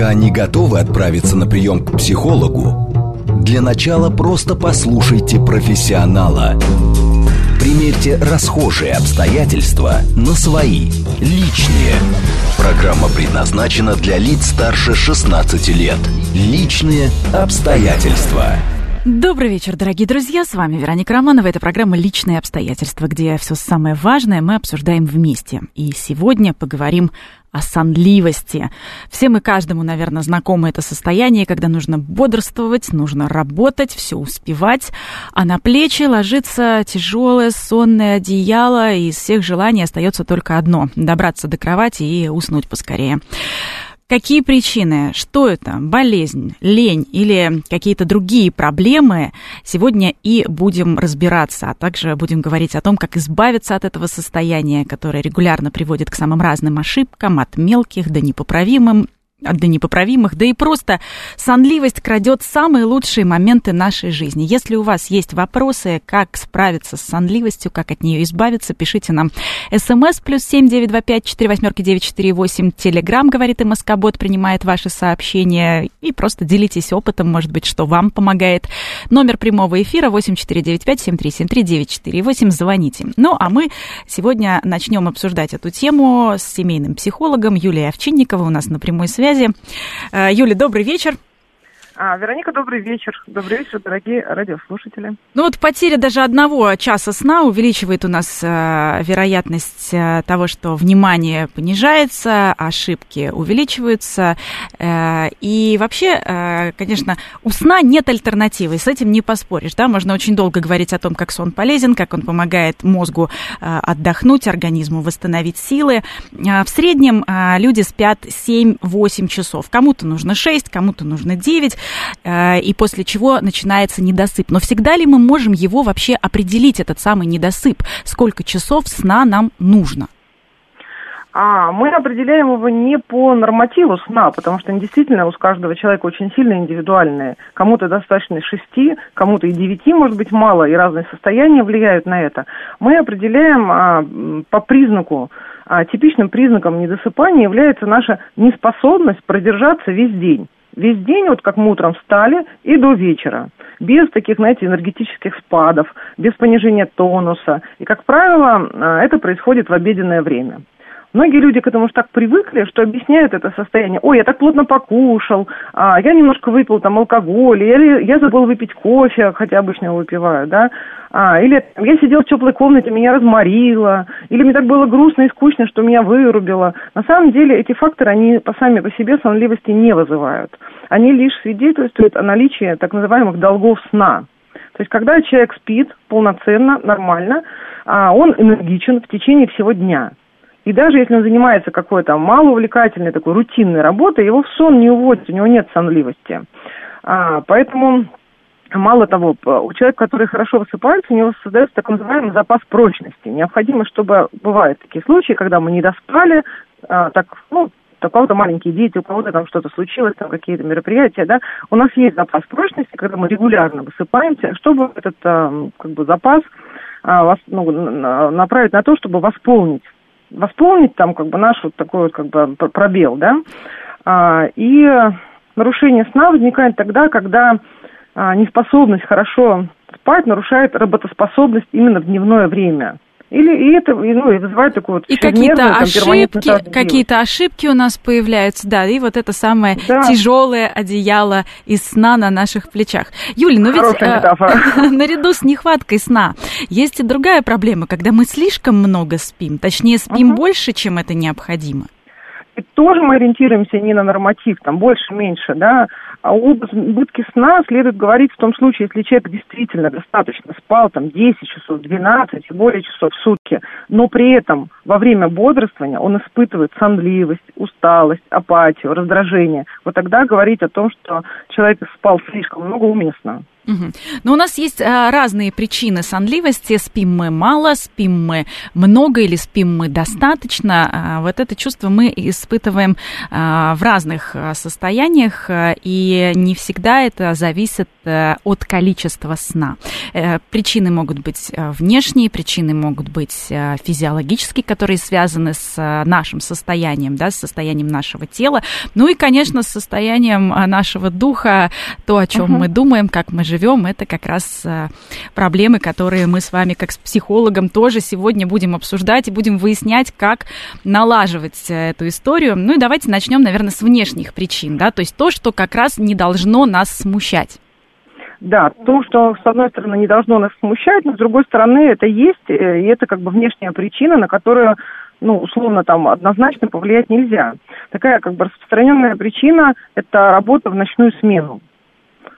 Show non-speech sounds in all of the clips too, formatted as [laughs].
Пока не готовы отправиться на прием к психологу, для начала просто послушайте профессионала. Примерьте расхожие обстоятельства на свои, личные. Программа предназначена для лиц старше 16 лет. Личные обстоятельства. Добрый вечер, дорогие друзья. С вами Вероника Романова. Это программа «Личные обстоятельства», где все самое важное мы обсуждаем вместе. И сегодня поговорим о сонливости. Всем и каждому, наверное, знакомо это состояние, когда нужно бодрствовать, нужно работать, все успевать, а на плечи ложится тяжелое сонное одеяло, и из всех желаний остается только одно – добраться до кровати и уснуть поскорее. Какие причины? Что это? Болезнь, лень или какие-то другие проблемы? Сегодня и будем разбираться, а также будем говорить о том, как избавиться от этого состояния, которое регулярно приводит к самым разным ошибкам, от мелких до непоправимым до непоправимых, да и просто сонливость крадет самые лучшие моменты нашей жизни. Если у вас есть вопросы, как справиться с сонливостью, как от нее избавиться, пишите нам смс плюс семь девять два пять четыре восьмерки девять четыре восемь. Телеграмм, говорит МСК-бот, принимает ваши сообщения и просто делитесь опытом, может быть, что вам помогает. Номер прямого эфира восемь четыре девять пять семь три семь три девять четыре восемь. Звоните. Ну, а мы сегодня начнем обсуждать эту тему с семейным психологом Юлией Овчинниковой у нас на прямой связи связи. Э, Юля, добрый вечер. А, Вероника, добрый вечер. Добрый вечер, дорогие радиослушатели. Ну вот потеря даже одного часа сна увеличивает у нас э, вероятность э, того, что внимание понижается, ошибки увеличиваются. Э, и вообще, э, конечно, у сна нет альтернативы, с этим не поспоришь. Да? Можно очень долго говорить о том, как сон полезен, как он помогает мозгу э, отдохнуть, организму восстановить силы. Э, в среднем э, люди спят 7-8 часов. Кому-то нужно 6, кому-то нужно 9. Э, и после чего начинается недосып. Но всегда ли мы можем его вообще определить, этот самый недосып? Сколько часов сна нам нужно? А, мы определяем его не по нормативу сна, потому что действительно у каждого человека очень сильно индивидуальные. Кому-то достаточно шести, кому-то и девяти, может быть, мало, и разные состояния влияют на это. Мы определяем а, по признаку, а, типичным признаком недосыпания является наша неспособность продержаться весь день весь день, вот как мы утром встали, и до вечера. Без таких, знаете, энергетических спадов, без понижения тонуса. И, как правило, а, это происходит в обеденное время. Многие люди к этому уж так привыкли, что объясняют это состояние. Ой, я так плотно покушал, а, я немножко выпил там алкоголь, или я забыл выпить кофе, хотя обычно его выпиваю, да. А, или я сидел в теплой комнате, меня разморило, или мне так было грустно и скучно, что меня вырубило. На самом деле эти факторы, они по сами по себе сонливости не вызывают. Они лишь свидетельствуют о наличии так называемых долгов сна. То есть, когда человек спит полноценно, нормально, а он энергичен в течение всего дня. И даже если он занимается какой-то малоувлекательной такой рутинной работой, его в сон не уводит, у него нет сонливости. А, поэтому Мало того, у человека, который хорошо высыпается, у него создается так называемый запас прочности. Необходимо, чтобы бывают такие случаи, когда мы не доспали, а, так, ну, у кого-то маленькие дети, у кого-то там что-то случилось, там какие-то мероприятия, да, у нас есть запас прочности, когда мы регулярно высыпаемся, чтобы этот а, как бы запас а, ну, направить на то, чтобы восполнить восполнить там как бы наш вот такой вот как бы пробел, да. А, и нарушение сна возникает тогда, когда а, неспособность хорошо спать нарушает работоспособность именно в дневное время. Или и это ну, и вызывает такую вот И какие-то ошибки, какие-то ошибки у нас появляются, да, и вот это самое да. тяжелое одеяло из сна на наших плечах. Юля, ну ведь э, [laughs] наряду с нехваткой сна есть и другая проблема, когда мы слишком много спим, точнее спим угу. больше, чем это необходимо. И тоже мы ориентируемся не на норматив, там больше-меньше, да, об избытке сна следует говорить в том случае, если человек действительно достаточно спал, там, 10 часов, 12 и более часов в сутки, но при этом во время бодрствования он испытывает сонливость, усталость, апатию, раздражение. Вот тогда говорить о том, что человек спал слишком много, уместно. Угу. Но у нас есть а, разные причины сонливости. Спим мы мало, спим мы много или спим мы достаточно. А, вот это чувство мы испытываем а, в разных а, состояниях, а, и не всегда это зависит а, от количества сна. А, причины могут быть внешние, причины могут быть а, физиологические, которые связаны с а, нашим состоянием, да, с состоянием нашего тела. Ну и, конечно, с состоянием нашего духа, то, о чем угу. мы думаем, как мы живем живем, это как раз э, проблемы, которые мы с вами, как с психологом, тоже сегодня будем обсуждать и будем выяснять, как налаживать э, эту историю. Ну и давайте начнем, наверное, с внешних причин, да, то есть то, что как раз не должно нас смущать. Да, то, что, с одной стороны, не должно нас смущать, но с другой стороны, это есть, э, и это как бы внешняя причина, на которую ну, условно, там, однозначно повлиять нельзя. Такая, как бы, распространенная причина – это работа в ночную смену.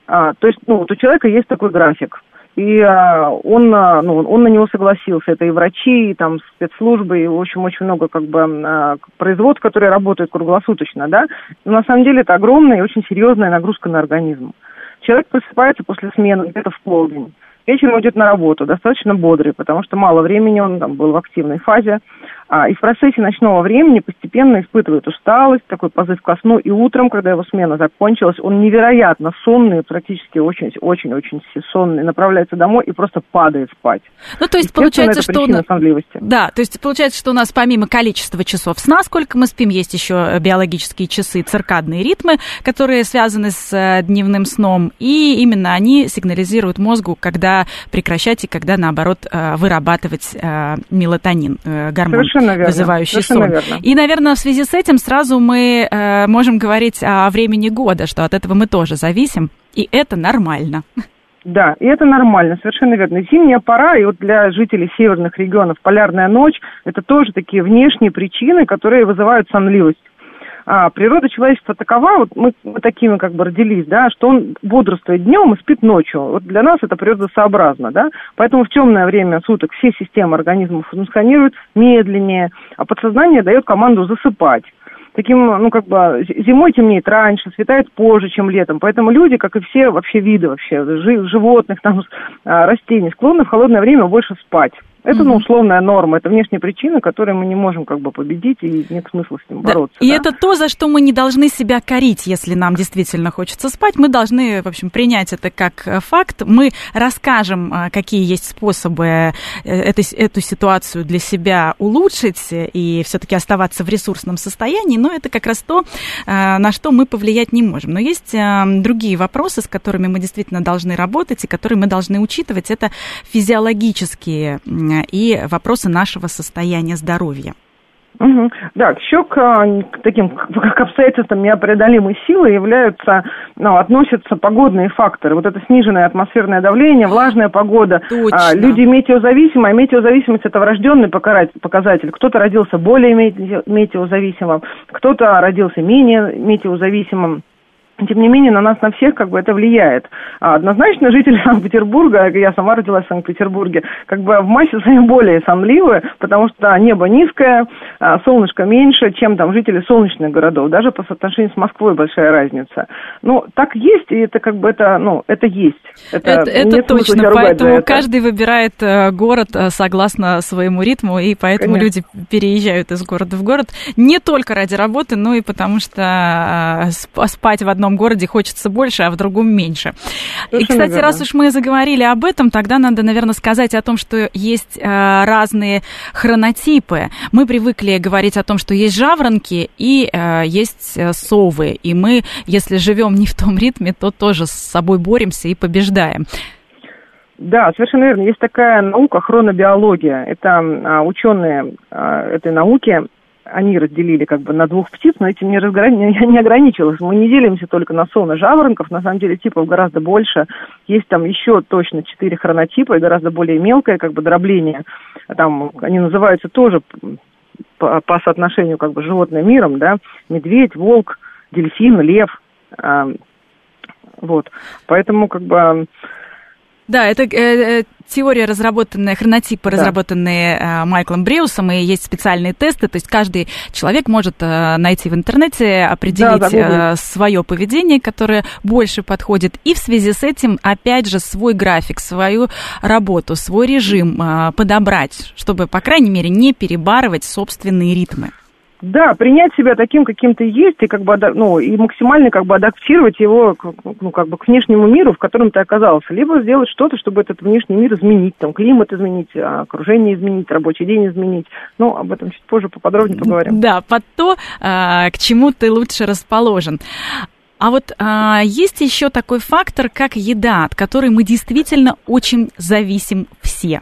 А, то есть, ну, вот у человека есть такой график. И а, он, а, ну, он на него согласился. Это и врачи, и там спецслужбы, и, в общем, очень много как бы а, производств, которые работают круглосуточно, да. Но на самом деле это огромная и очень серьезная нагрузка на организм. Человек просыпается после смены где-то в полдень. Вечером идет на работу, достаточно бодрый, потому что мало времени, он там был в активной фазе. А, и в процессе ночного времени постепенно испытывает усталость, такой позыв ко сну, и утром, когда его смена закончилась, он невероятно сонный, практически очень-очень-очень сонный, направляется домой и просто падает спать. Ну, то есть получается, что... Он... Да, то есть получается, что у нас помимо количества часов сна, сколько мы спим, есть еще биологические часы, циркадные ритмы, которые связаны с э, дневным сном, и именно они сигнализируют мозгу, когда прекращать и когда, наоборот, э, вырабатывать э, мелатонин, гормон. Совершенно верно. вызывающий сон. Верно. И, наверное, в связи с этим сразу мы э, можем говорить о времени года, что от этого мы тоже зависим, и это нормально. Да, и это нормально, совершенно верно. Зимняя пора, и вот для жителей северных регионов полярная ночь, это тоже такие внешние причины, которые вызывают сонливость а, природа человечества такова, вот мы, мы такими как бы родились, да, что он бодрствует днем и спит ночью. Вот для нас это природосообразно, да. Поэтому в темное время суток все системы организма функционируют медленнее, а подсознание дает команду засыпать таким, ну, как бы, зимой темнеет раньше, светает позже, чем летом. Поэтому люди, как и все вообще виды вообще, животных, там, а, растений, склонны в холодное время больше спать. Это, ну, условная норма, это внешняя причина, которую мы не можем как бы победить, и нет смысла с ним бороться. Да. И да? это то, за что мы не должны себя корить, если нам действительно хочется спать. Мы должны, в общем, принять это как э, факт. Мы расскажем, э, какие есть способы э, эту, эту ситуацию для себя улучшить и все-таки оставаться в ресурсном состоянии, но это как раз то, на что мы повлиять не можем. Но есть другие вопросы, с которыми мы действительно должны работать и которые мы должны учитывать. Это физиологические и вопросы нашего состояния здоровья. Угу. Да, еще к, к таким к обстоятельствам непреодолимой силы являются, ну, относятся погодные факторы. Вот это сниженное атмосферное давление, влажная погода. Точно. А, люди метеозависимые, а метеозависимость это врожденный показатель. Кто-то родился более метеозависимым, кто-то родился менее метеозависимым тем не менее, на нас, на всех, как бы это влияет. А однозначно жители [laughs] Санкт-Петербурга, я сама родилась в Санкт-Петербурге, как бы в массе своей более сонливы, потому что небо низкое, а солнышко меньше, чем там жители солнечных городов. Даже по соотношению с Москвой большая разница. Ну, так есть, и это как бы это, ну, это есть. Это, это, это точно, поэтому каждый выбирает э, город э, согласно своему ритму, и поэтому Конечно. люди переезжают из города в город не только ради работы, но и потому что э, спать в одном одном городе хочется больше, а в другом меньше. Совершенно и, кстати, верно. раз уж мы заговорили об этом, тогда надо, наверное, сказать о том, что есть э, разные хронотипы. Мы привыкли говорить о том, что есть жаворонки и э, есть э, совы. И мы, если живем не в том ритме, то тоже с собой боремся и побеждаем. Да, совершенно верно. Есть такая наука хронобиология. Это а, ученые а, этой науки они разделили как бы на двух птиц, но этим не, разгра... не ограничилось. Мы не делимся только на сон и жаворонков, на самом деле типов гораздо больше. Есть там еще точно четыре хронотипа и гораздо более мелкое как бы дробление. Там они называются тоже по, по соотношению как бы животным миром, да, медведь, волк, дельфин, лев. Э, вот. Поэтому как бы Да, это э, э теория, разработанная, хронотипы, да. разработанные э, Майклом Бреусом, и есть специальные тесты, то есть каждый человек может э, найти в интернете, определить да, да, э, свое поведение, которое больше подходит, и в связи с этим, опять же, свой график, свою работу, свой режим э, подобрать, чтобы, по крайней мере, не перебарывать собственные ритмы. Да, принять себя таким, каким ты есть, и как бы, ну, и максимально как бы адаптировать его, ну, как бы к внешнему миру, в котором ты оказался. Либо сделать что-то, чтобы этот внешний мир изменить, там, климат изменить, а, окружение изменить, рабочий день изменить. Ну, об этом чуть позже поподробнее поговорим. Да, под то, а, к чему ты лучше расположен. А вот а, есть еще такой фактор, как еда, от которой мы действительно очень зависим все.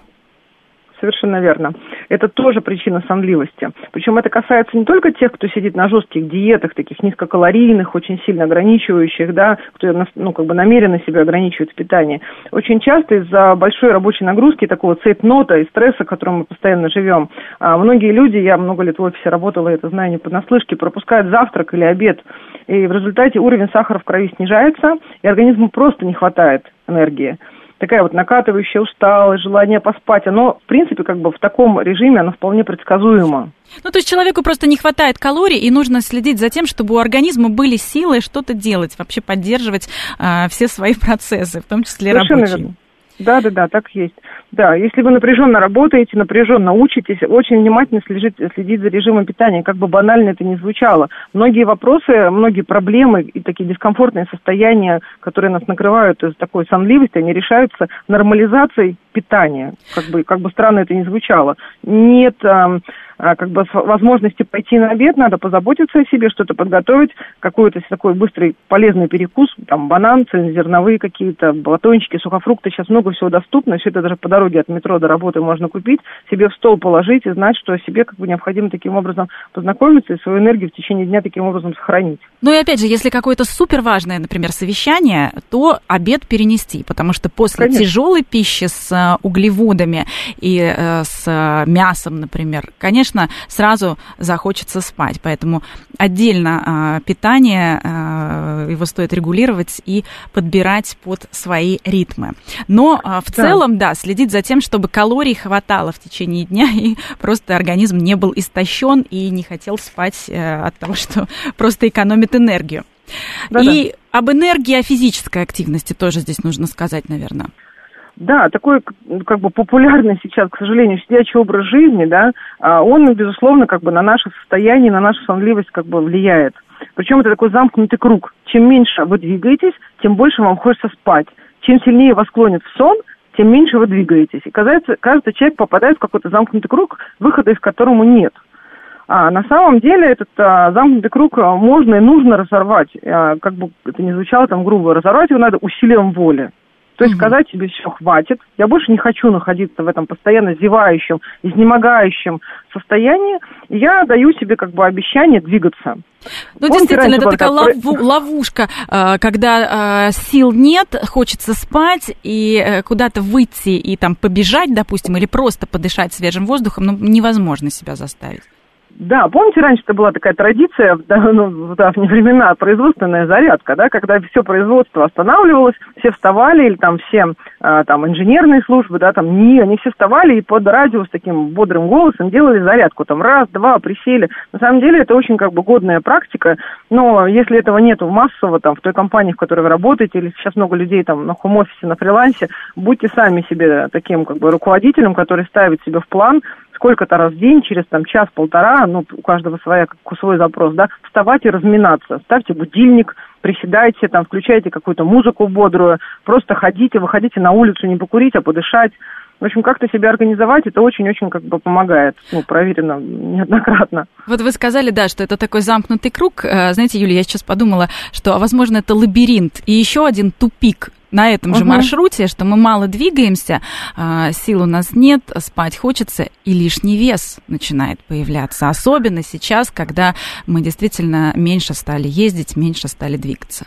Совершенно верно. Это тоже причина сонливости. Причем это касается не только тех, кто сидит на жестких диетах, таких низкокалорийных, очень сильно ограничивающих, да, кто ну, как бы намеренно себя ограничивает в питании. Очень часто из-за большой рабочей нагрузки, такого цейтнота и стресса, в котором мы постоянно живем, а многие люди, я много лет в офисе работала, это знаю не понаслышке, пропускают завтрак или обед, и в результате уровень сахара в крови снижается, и организму просто не хватает энергии такая вот накатывающая усталость, желание поспать, оно, в принципе, как бы в таком режиме, оно вполне предсказуемо. Ну, то есть человеку просто не хватает калорий, и нужно следить за тем, чтобы у организма были силы что-то делать, вообще поддерживать э, все свои [laughs] процессы, в том числе Совершенно рабочие. Верно. Да, да, да, так есть. Да, если вы напряженно работаете, напряженно учитесь, очень внимательно следить, следить за режимом питания, как бы банально это ни звучало. Многие вопросы, многие проблемы и такие дискомфортные состояния, которые нас накрывают из такой сонливости, они решаются нормализацией питания, как бы, как бы странно это ни звучало. Нет а, как бы возможности пойти на обед, надо позаботиться о себе, что-то подготовить, какой-то такой быстрый полезный перекус, там банан, цельнозерновые какие-то, батончики, сухофрукты, сейчас много всего доступно, все это даже по дороге от метро до работы можно купить, себе в стол положить и знать, что себе как бы необходимо таким образом познакомиться и свою энергию в течение дня таким образом сохранить. Ну и опять же, если какое-то супер важное, например, совещание, то обед перенести, потому что после Конечно. тяжелой пищи с э, углеводами и э, с мясом, например, конечно, сразу захочется спать. Поэтому отдельно э, питание, э, его стоит регулировать и подбирать под свои ритмы. Но э, в да. целом, да, следить за тем, чтобы калорий хватало в течение дня, [laughs] и просто организм не был истощен и не хотел спать э, от того, что [laughs] просто экономит энергию. Да-да. И об энергии, о физической активности тоже здесь нужно сказать, наверное. Да, такой как бы популярный сейчас, к сожалению, сидячий образ жизни, да, а, он, безусловно, как бы на наше состояние, на нашу сонливость как бы влияет. Причем это такой замкнутый круг. Чем меньше вы двигаетесь, тем больше вам хочется спать. Чем сильнее вас клонит в сон, тем меньше вы двигаетесь. И кажется, каждый человек попадает в какой-то замкнутый круг, выхода из которому нет. А на самом деле этот а, замкнутый круг а, можно и нужно разорвать. А, как бы это не звучало там грубо, разорвать его надо усилием воли. То есть сказать себе, все, хватит, я больше не хочу находиться в этом постоянно зевающем, изнемогающем состоянии, я даю себе как бы обещание двигаться. Ну, Помните, действительно, это такая лов, ловушка, а, когда а, сил нет, хочется спать и э, куда-то выйти и там побежать, допустим, или просто подышать свежим воздухом, ну, невозможно себя заставить. Да, помните, раньше это была такая традиция, [laughs] да, ну, в давние времена, производственная зарядка, да, когда все производство останавливалось, все вставали, или там все а, там инженерные службы, да, там не, они все вставали и под радио с таким бодрым голосом делали зарядку, там раз, два, присели. На самом деле это очень как бы годная практика, но если этого нету массово там в той компании, в которой вы работаете, или сейчас много людей там на хом-офисе, на фрилансе, будьте сами себе таким как бы руководителем, который ставит себе в план сколько-то раз в день, через там час-полтора, ну, у каждого своя, свой запрос, да, вставать и разминаться. Ставьте будильник, приседайте, там, включайте какую-то музыку бодрую, просто ходите, выходите на улицу, не покурить, а подышать. В общем, как-то себя организовать, это очень-очень как бы помогает, ну, проверено неоднократно. Вот вы сказали, да, что это такой замкнутый круг. Э, знаете, Юлия, я сейчас подумала, что, возможно, это лабиринт и еще один тупик на этом же угу. маршруте, что мы мало двигаемся, а, сил у нас нет, спать хочется, и лишний вес начинает появляться. Особенно сейчас, когда мы действительно меньше стали ездить, меньше стали двигаться.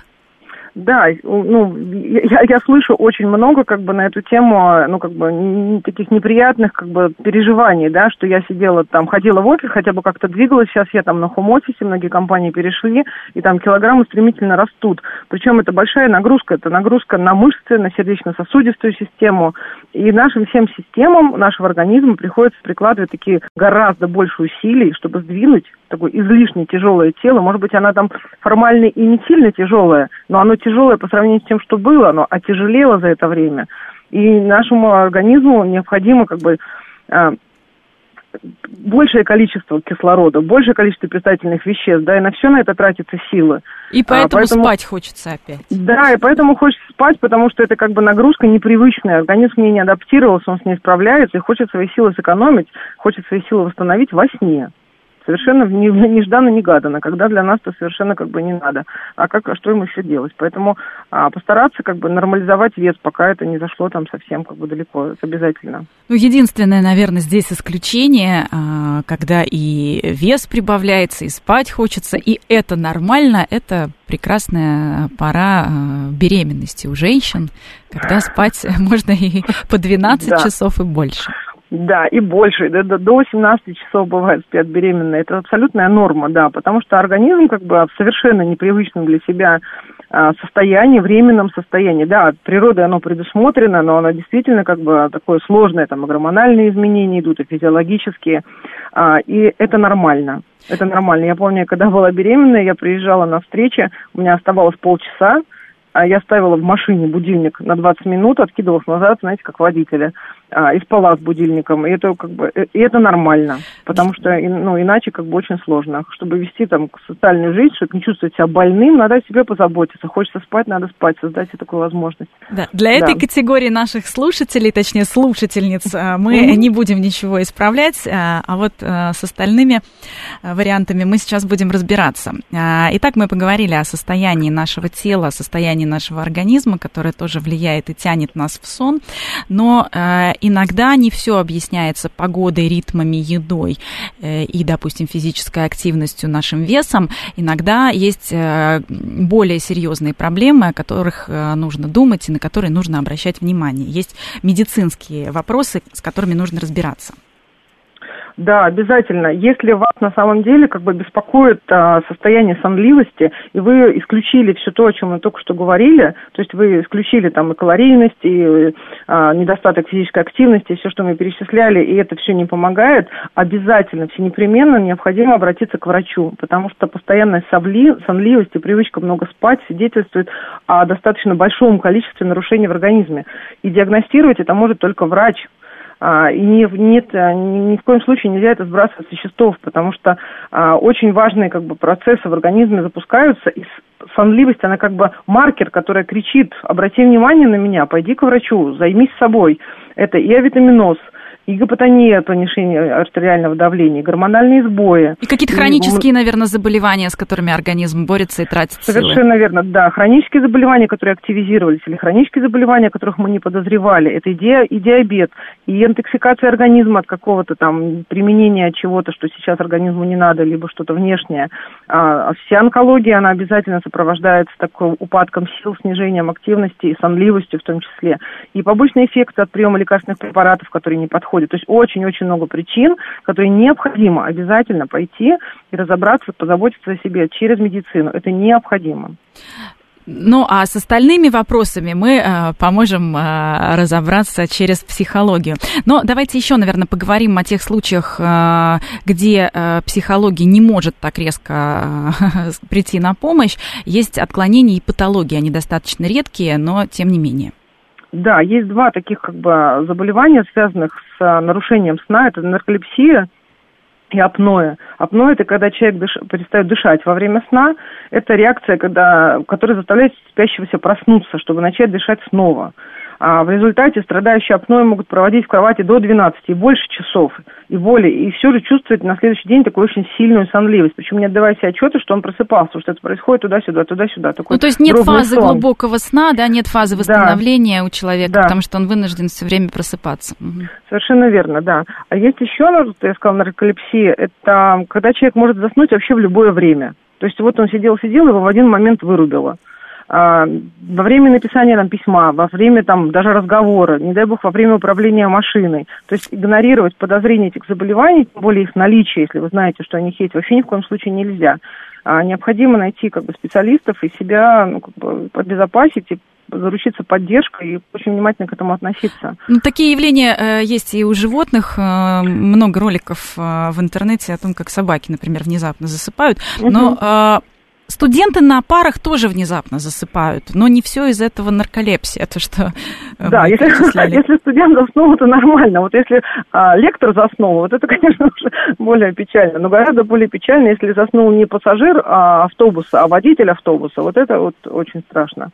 Да, ну, я, я слышу очень много как бы на эту тему, ну, как бы таких неприятных как бы переживаний, да, что я сидела там, ходила в офис, хотя бы как-то двигалась, сейчас я там на хом-офисе, многие компании перешли, и там килограммы стремительно растут. Причем это большая нагрузка, это нагрузка на мышцы, на сердечно-сосудистую систему, и нашим всем системам нашего организма приходится прикладывать такие гораздо больше усилий, чтобы сдвинуть такое излишне тяжелое тело. Может быть, она там формально и не сильно тяжелая, но оно тяжелое по сравнению с тем, что было, оно отяжелело за это время. И нашему организму необходимо как бы а, большее количество кислорода, большее количество питательных веществ, да, и на все на это тратится силы. И а, поэтому, а, поэтому спать хочется опять. Да, и поэтому хочется спать, потому что это как бы нагрузка непривычная, организм к ней не адаптировался, он с ней справляется, и хочет свои силы сэкономить, хочет свои силы восстановить во сне совершенно нежданно-негаданно, когда для нас это совершенно как бы не надо. А как, а что ему еще делать? Поэтому а, постараться как бы нормализовать вес, пока это не зашло там совсем как бы далеко, это обязательно. Ну, единственное, наверное, здесь исключение, а, когда и вес прибавляется, и спать хочется, и это нормально, это прекрасная пора а, беременности у женщин, когда спать [laughs] можно и по 12 да. часов и больше. Да, и больше, до, до 18 часов бывает спят беременные. Это абсолютная норма, да, потому что организм как бы в совершенно непривычном для себя а, состоянии, временном состоянии. Да, от природы оно предусмотрено, но оно действительно как бы такое сложное, там гормональные изменения идут, и физиологические, а, и это нормально. Это нормально. Я помню, когда была беременная, я приезжала на встречи, у меня оставалось полчаса, а я ставила в машине будильник на 20 минут, откидывалась назад, знаете, как водителя а, и спала с будильником. И это как бы и это нормально, потому что ну, иначе как бы очень сложно. Чтобы вести там социальную жизнь, чтобы не чувствовать себя больным, надо о себе позаботиться. Хочется спать, надо спать, создать себе такую возможность. Да. Для да. этой категории наших слушателей, точнее слушательниц, а, мы mm-hmm. не будем ничего исправлять, а, а вот а, с остальными вариантами мы сейчас будем разбираться. Итак, мы поговорили о состоянии нашего тела, о состоянии нашего организма, которое тоже влияет и тянет нас в сон, но иногда не все объясняется погодой, ритмами, едой э, и, допустим, физической активностью, нашим весом. Иногда есть э, более серьезные проблемы, о которых э, нужно думать и на которые нужно обращать внимание. Есть медицинские вопросы, с которыми нужно разбираться. Да, обязательно. Если вас на самом деле как бы беспокоит а, состояние сонливости, и вы исключили все то, о чем мы только что говорили, то есть вы исключили там и калорийность, и а, недостаток физической активности, все, что мы перечисляли, и это все не помогает, обязательно, все непременно необходимо обратиться к врачу, потому что постоянная совли, сонливость и привычка много спать свидетельствует о достаточно большом количестве нарушений в организме. И диагностировать это может только врач, и не, нет, а, ни, ни в коем случае нельзя это сбрасывать со счетов, потому что а, очень важные как бы, процессы в организме запускаются, и сонливость, она как бы маркер, который кричит, обрати внимание на меня, пойди к врачу, займись собой. Это и авитаминоз – и гипотония, понижение артериального давления, гормональные сбои. И какие-то хронические, и... наверное, заболевания, с которыми организм борется и тратит Совершенно силы. верно, да. Хронические заболевания, которые активизировались, или хронические заболевания, которых мы не подозревали, это и, ди... и диабет, и интоксикация организма от какого-то там применения чего-то, что сейчас организму не надо, либо что-то внешнее. А, а вся онкология, она обязательно сопровождается такой упадком сил, снижением активности и сонливостью в том числе. И побочные эффекты от приема лекарственных препаратов, которые не подходят происходит. То есть очень-очень много причин, которые необходимо обязательно пойти и разобраться, позаботиться о себе через медицину. Это необходимо. Ну, а с остальными вопросами мы э, поможем э, разобраться через психологию. Но давайте еще, наверное, поговорим о тех случаях, э, где э, психология не может так резко э, [laughs] прийти на помощь. Есть отклонения и патологии, они достаточно редкие, но тем не менее. Да, есть два таких как бы заболевания, связанных с а, нарушением сна. Это нарколепсия и апноэ. Апноэ – это когда человек дыш... перестает дышать во время сна. Это реакция, когда... которая заставляет спящегося проснуться, чтобы начать дышать снова в результате страдающие апноэ могут проводить в кровати до 12 и больше часов и боли, и все же чувствовать на следующий день такую очень сильную сонливость, причем не отдавая себе отчета, что он просыпался, что это происходит туда-сюда, туда-сюда. Такой ну, то есть нет фазы сон. глубокого сна, да, нет фазы восстановления да. у человека, да. потому что он вынужден все время просыпаться. Совершенно верно, да. А есть еще, ну, я сказала, нарколепсия, это когда человек может заснуть вообще в любое время. То есть вот он сидел-сидел, его в один момент вырубило. А, во время написания там письма, во время там даже разговора, не дай бог, во время управления машиной. То есть игнорировать подозрения этих заболеваний, тем более их наличие, если вы знаете, что они есть, вообще ни в коем случае нельзя. А необходимо найти как бы специалистов и себя ну, как бы, обезопасить и заручиться поддержкой и очень внимательно к этому относиться. Ну, такие явления э, есть и у животных. Э, много роликов э, в интернете о том, как собаки, например, внезапно засыпают. Но Студенты на парах тоже внезапно засыпают, но не все из этого нарколепсия, то что э, Да, если, [laughs] [laughs] если студент заснул, это нормально. Вот если а, лектор заснул, вот это, [laughs] конечно, уже более печально. Но гораздо более печально, если заснул не пассажир а, автобуса, а водитель автобуса. Вот это вот очень страшно.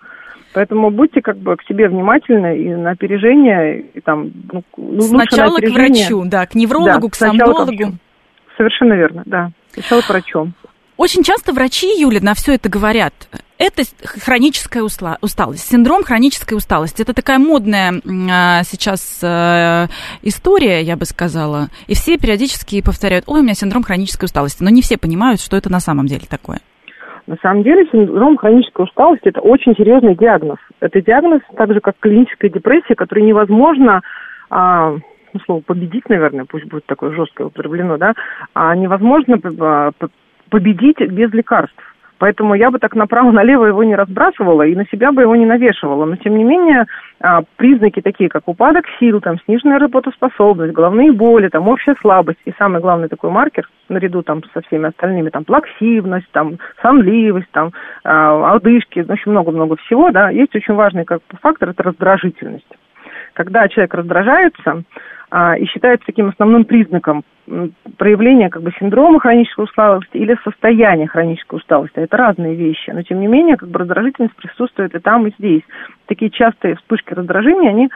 Поэтому будьте как бы к себе внимательны и на опережение, и там, ну, ну Сначала к врачу, да, к неврологу, да, к сомнологу. К Совершенно верно, да. Сначала к врачу. Очень часто врачи, Юля, на все это говорят. Это хроническая усталость, синдром хронической усталости. Это такая модная а, сейчас э, история, я бы сказала. И все периодически повторяют, ой, у меня синдром хронической усталости. Но не все понимают, что это на самом деле такое. На самом деле синдром хронической усталости – это очень серьезный диагноз. Это диагноз, так же как клиническая депрессия, который невозможно а, ну, слово победить, наверное, пусть будет такое жесткое употреблено, да, а невозможно а, победить без лекарств. Поэтому я бы так направо-налево его не разбрасывала и на себя бы его не навешивала. Но, тем не менее, а, признаки такие, как упадок сил, там, сниженная работоспособность, головные боли, там, общая слабость и самый главный такой маркер, наряду там со всеми остальными, там, плаксивность, там, сонливость, там, а, одышки, ну, очень много-много всего, да, есть очень важный как фактор, это раздражительность. Когда человек раздражается, и считается таким основным признаком проявления как бы синдрома хронической усталости или состояния хронической усталости. Это разные вещи, но тем не менее как бы раздражительность присутствует и там, и здесь. Такие частые вспышки раздражения, они,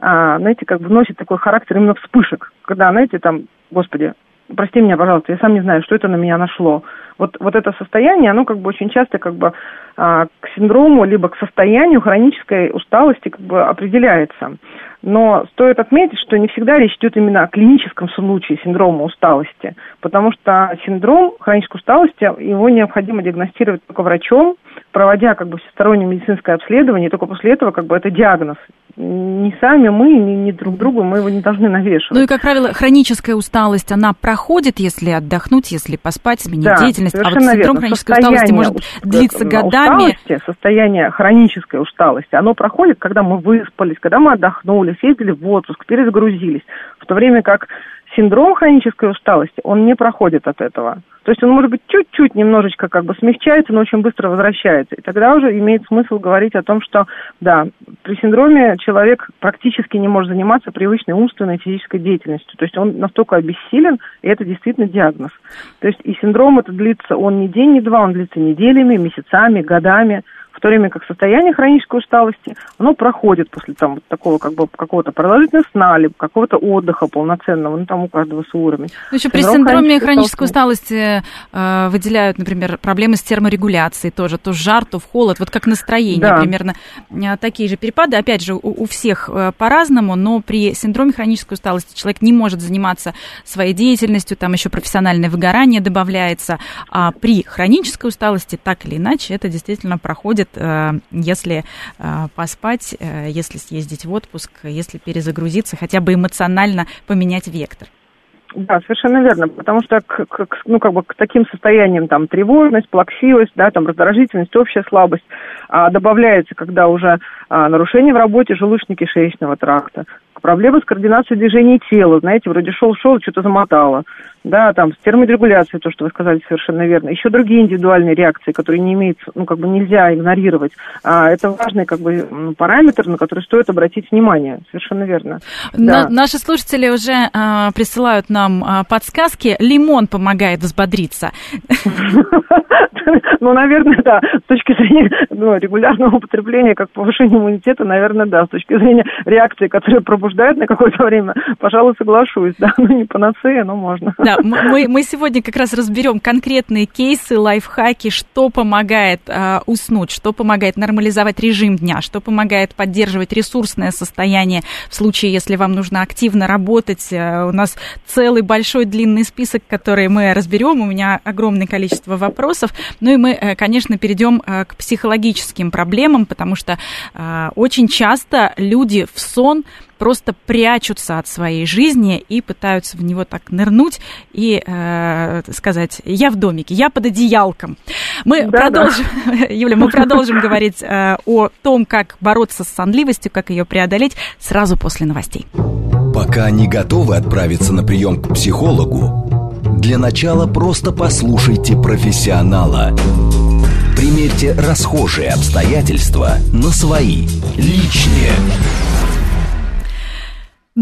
а, знаете, как бы носят такой характер именно вспышек, когда, знаете, там, господи, прости меня, пожалуйста, я сам не знаю, что это на меня нашло. Вот, вот это состояние, оно как бы очень часто как бы а, к синдрому, либо к состоянию хронической усталости как бы определяется. Но стоит отметить, что не всегда речь идет именно о клиническом случае синдрома усталости, потому что синдром хронической усталости, его необходимо диагностировать только врачом, проводя как бы всестороннее медицинское обследование, и только после этого как бы это диагноз. Не сами мы, ни, ни друг другу мы его не должны навешивать. Ну и, как правило, хроническая усталость, она проходит, если отдохнуть, если поспать, сменить да, деятельность. А вот синдром верно. хронической усталости может длиться годами. Усталости, состояние хронической усталости, оно проходит, когда мы выспались, когда мы отдохнули, съездили в отпуск, перезагрузились. В то время как синдром хронической усталости, он не проходит от этого. То есть он, может быть, чуть-чуть немножечко как бы смягчается, но очень быстро возвращается. И тогда уже имеет смысл говорить о том, что, да, при синдроме человек практически не может заниматься привычной умственной и физической деятельностью. То есть он настолько обессилен, и это действительно диагноз. То есть и синдром это длится, он не день, не два, он длится неделями, месяцами, годами в то время как состояние хронической усталости, оно проходит после там, вот такого как бы какого-то продолжительного сна, либо какого-то отдыха полноценного, ну там у каждого свой уровень. Ну, еще при синдроме хронической усталости э, выделяют, например, проблемы с терморегуляцией тоже, то жар, то в холод, вот как настроение, да. примерно э, такие же перепады. Опять же, у, у всех э, по-разному, но при синдроме хронической усталости человек не может заниматься своей деятельностью, там еще профессиональное выгорание добавляется, а при хронической усталости так или иначе это действительно проходит Э, если э, поспать, э, если съездить в отпуск, если перезагрузиться, хотя бы эмоционально поменять вектор. Да, совершенно верно, потому что к, к, ну, как бы к таким состояниям там тревожность, плаксивость, да, там раздражительность, общая слабость а, добавляется, когда уже а, нарушение в работе желудочно-кишечного тракта, проблемы с координацией движений тела, знаете, вроде шел-шел, что-то замотало, да, там, с терморегуляцией, то, что вы сказали совершенно верно, еще другие индивидуальные реакции, которые не имеют, ну, как бы нельзя игнорировать, а, это важный, как бы, параметр, на который стоит обратить внимание, совершенно верно. Да. Наши слушатели уже а, присылают нам а, подсказки, лимон помогает взбодриться. [laughs] Ну, наверное, да, с точки зрения ну, регулярного употребления, как повышения иммунитета, наверное, да, с точки зрения реакции, которая пробуждается возбуждает на какое-то время, пожалуй, соглашусь, да, ну не панацея, но можно. Да, мы, мы сегодня как раз разберем конкретные кейсы, лайфхаки, что помогает э, уснуть, что помогает нормализовать режим дня, что помогает поддерживать ресурсное состояние в случае, если вам нужно активно работать. Э, у нас целый большой длинный список, который мы разберем, у меня огромное количество вопросов, ну и мы, э, конечно, перейдем э, к психологическим проблемам, потому что э, очень часто люди в сон просто прячутся от своей жизни и пытаются в него так нырнуть и э, сказать, я в домике, я под одеялком. Мы да, продолжим, да. [laughs] Юля, мы продолжим [laughs] говорить э, о том, как бороться с сонливостью, как ее преодолеть сразу после новостей. Пока не готовы отправиться на прием к психологу, для начала просто послушайте профессионала. Примерьте расхожие обстоятельства на свои, личные.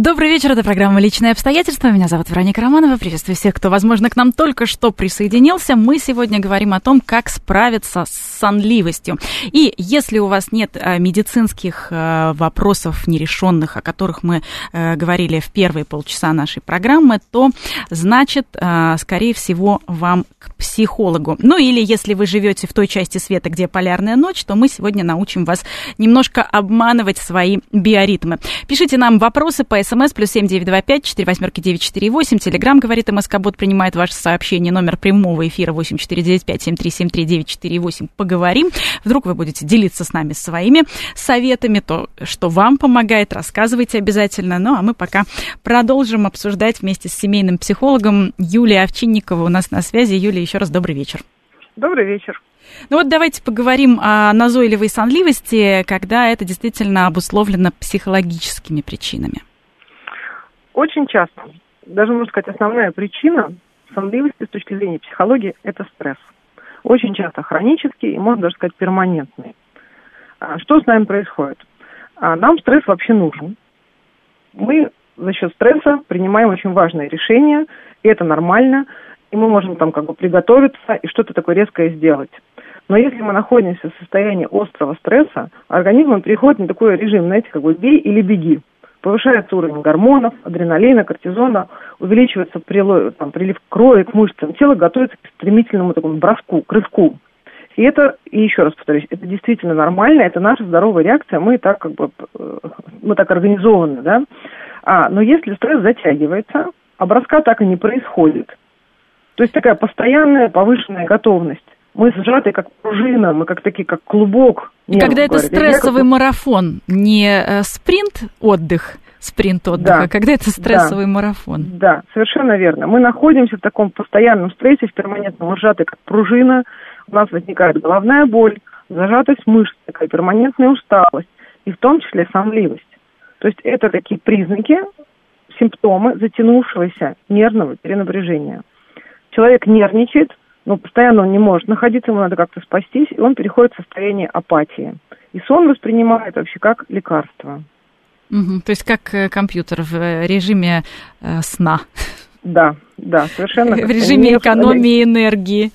Добрый вечер, это программа «Личные обстоятельства». Меня зовут Вероника Романова. Приветствую всех, кто, возможно, к нам только что присоединился. Мы сегодня говорим о том, как справиться с сонливостью. И если у вас нет э, медицинских э, вопросов нерешенных, о которых мы э, говорили в первые полчаса нашей программы, то, значит, скорее всего, вам к психологу. Ну или если вы живете в той части света, где полярная ночь, то мы сегодня научим вас немножко обманывать свои биоритмы. Пишите нам вопросы по смс плюс семь девять два пять четыре восьмерки девять четыре восемь. Телеграмм говорит МСК Бот принимает ваше сообщение. Номер прямого эфира восемь четыре девять пять семь три семь три девять четыре восемь. Поговорим. Вдруг вы будете делиться с нами своими советами, то, что вам помогает, рассказывайте обязательно. Ну, а мы пока продолжим обсуждать вместе с семейным психологом Юлией Овчинниковой у нас на связи. Юлия, еще раз добрый вечер. Добрый вечер. Ну вот давайте поговорим о назойливой сонливости, когда это действительно обусловлено психологическими причинами. Очень часто, даже можно сказать, основная причина сонливости с точки зрения психологии – это стресс. Очень часто хронический и, можно даже сказать, перманентный. А что с нами происходит? А нам стресс вообще нужен. Мы за счет стресса принимаем очень важные решения, и это нормально, и мы можем там как бы приготовиться и что-то такое резкое сделать. Но если мы находимся в состоянии острого стресса, организм переходит на такой режим, знаете, как бы бей или беги повышается уровень гормонов, адреналина, кортизона, увеличивается прилив, там, прилив крови к мышцам, тело готовится к стремительному такому броску, к рывку. И это, и еще раз повторюсь, это действительно нормально, это наша здоровая реакция, мы так как бы, э, мы так организованы, да. А, но если стресс затягивается, а броска так и не происходит, то есть такая постоянная повышенная готовность, мы сжаты как пружина, мы как такие, как клубок. И когда это говорят. стрессовый как... марафон, не э, спринт отдых, спринт отдыха, да. а когда это стрессовый да. марафон. Да, совершенно верно. Мы находимся в таком постоянном стрессе, в перманентном сжаты как пружина, у нас возникает головная боль, зажатость мышц, такая перманентная усталость, и в том числе сонливость. То есть это такие признаки, симптомы затянувшегося нервного перенапряжения. Человек нервничает, но постоянно он не может находиться, ему надо как-то спастись, и он переходит в состояние апатии. И сон воспринимает вообще как лекарство. Угу, то есть как э, компьютер в э, режиме э, сна. Да, да, совершенно. В режиме экономии энергии.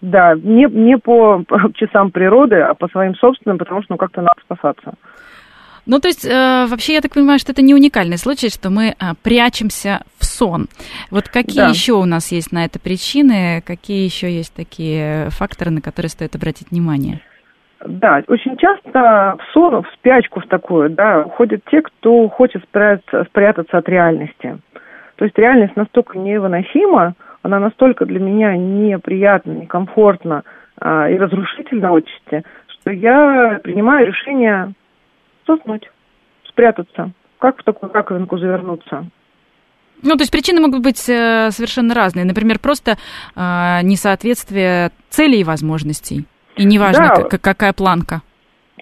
Да, не, не по часам природы, а по своим собственным, потому что ну как-то надо спасаться. Ну, то есть, э, вообще, я так понимаю, что это не уникальный случай, что мы э, прячемся сон. Вот какие да. еще у нас есть на это причины, какие еще есть такие факторы, на которые стоит обратить внимание? Да, очень часто в сон, в спячку в такую, да, уходят те, кто хочет спрятаться, спрятаться от реальности. То есть реальность настолько невыносима, она настолько для меня неприятна, некомфортна а, и разрушительна отчасти, что я принимаю решение заснуть, спрятаться. Как в такую раковинку завернуться? Ну, то есть причины могут быть э, совершенно разные. Например, просто э, несоответствие целей и возможностей. И неважно, да. как, какая планка.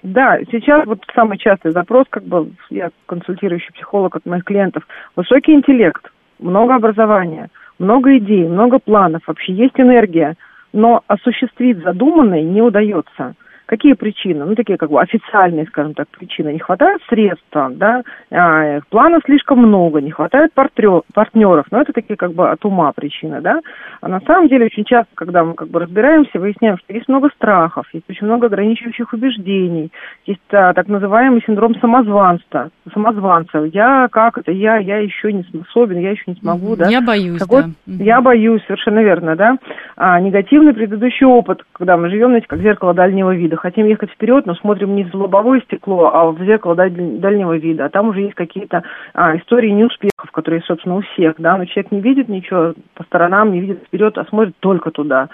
Да, сейчас вот самый частый запрос, как бы я консультирующий психолог от моих клиентов, высокий интеллект, много образования, много идей, много планов, вообще есть энергия, но осуществить задуманное не удается Какие причины? Ну, такие как бы официальные, скажем так, причины. Не хватает средств, да, а, планов слишком много, не хватает партнеров. Но это такие как бы от ума причины, да. А на самом деле очень часто, когда мы как бы разбираемся, выясняем, что есть много страхов, есть очень много ограничивающих убеждений, есть а, так называемый синдром самозванства, самозванца. Я как это, я, я еще не способен, я еще не смогу, да. Я боюсь, Какой... да. Я боюсь, совершенно верно, да. А, негативный предыдущий опыт, когда мы живем, знаете, как зеркало дальнего вида. Хотим ехать вперед, но смотрим не в лобовое стекло, а в зеркало дальнего вида. А там уже есть какие-то а, истории неуспехов, которые, собственно, у всех, да. Но человек не видит ничего по сторонам, не видит вперед, а смотрит только туда.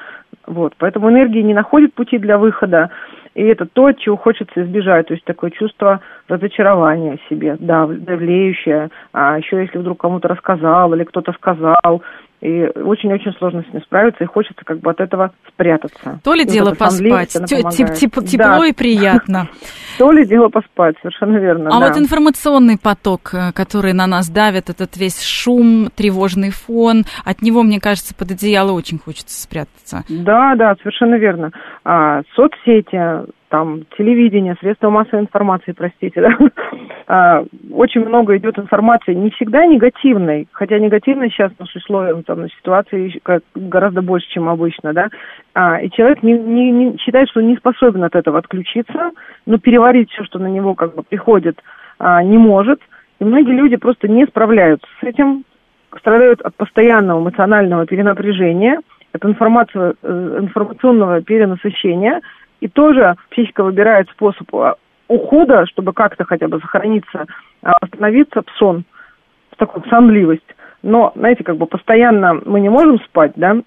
Вот. Поэтому энергия не находит пути для выхода. И это то, чего хочется избежать. То есть такое чувство разочарования себе, да, давлеющее. А еще если вдруг кому-то рассказал или кто-то сказал, и очень-очень сложно с ним справиться, и хочется как бы от этого спрятаться. То ли и дело поспать, теп теп тепло да. и приятно. [laughs] То ли дело поспать, совершенно верно. А вот информационный поток, э, который на нас давит, этот весь шум, тревожный фон, от него, мне кажется, под одеяло очень хочется спрятаться. Да, да, совершенно верно. А, соцсети, там телевидение, средства массовой информации, простите, да, [laughs] а, очень много идет информации, не всегда негативной, хотя негативной сейчас на условиям там, ситуации гораздо больше, чем обычно, да, а, и человек не, не, не считает, что не способен от этого отключиться, но переварить все, что на него как бы приходит, а, не может, и многие люди просто не справляются с этим, страдают от постоянного эмоционального перенапряжения, от информации, э, информационного перенасыщения, и тоже психика выбирает способ а, ухода, чтобы как-то хотя бы сохраниться, а, остановиться в сон, в такую сонливость. Но, знаете, как бы постоянно мы не можем спать, да,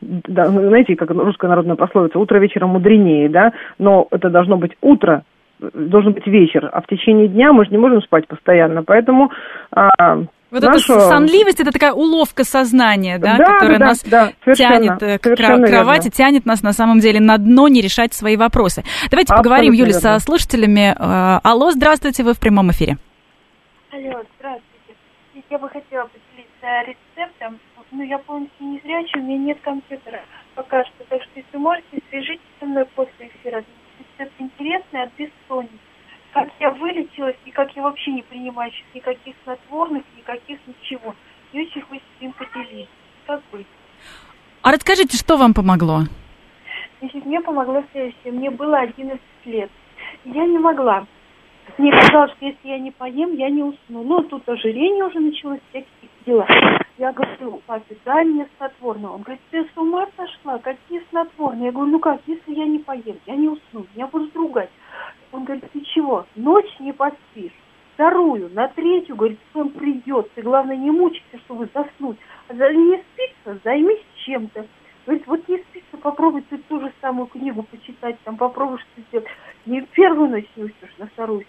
да, знаете, как русская народная пословица, утро вечером мудренее, да, но это должно быть утро, должен быть вечер, а в течение дня мы же не можем спать постоянно, поэтому а, вот нашу... эта сонливость, это такая уловка сознания, да, да которая да, нас да, тянет э, к кровати, верно. тянет нас на самом деле на дно не решать свои вопросы. Давайте Абсолютно поговорим, Юля, со слушателями. Э, алло, здравствуйте, вы в прямом эфире. Алло, здравствуйте. Я бы хотела поделиться рецептом. Ну, я полностью не зрячая, у меня нет компьютера пока что. Так что, если можете, свяжитесь со мной после эфира. Рецепт интересный от бессонницы как я вылечилась, и как я вообще не принимаю сейчас никаких снотворных, никаких ничего. И очень хочется им поделиться. Как быть? А расскажите, что вам помогло? Значит, мне помогло следующее. Мне было 11 лет. Я не могла. Мне казалось, что если я не поем, я не усну. Но тут ожирение уже началось, всякие дела. Я говорю, папе, дай мне снотворное. Он говорит, ты с ума сошла? Какие снотворные? Я говорю, ну как, если я не поем, я не усну, меня будут ругать. Он говорит, ты чего, ночь не поспишь? Вторую, на третью, говорит, сон придет. Ты, главное, не мучайся, чтобы заснуть. А не спится, займись чем-то. Говорит, вот не спится, попробуй ты ту же самую книгу почитать, там попробуй что сделать. Не первую ночь не уснешь, на вторую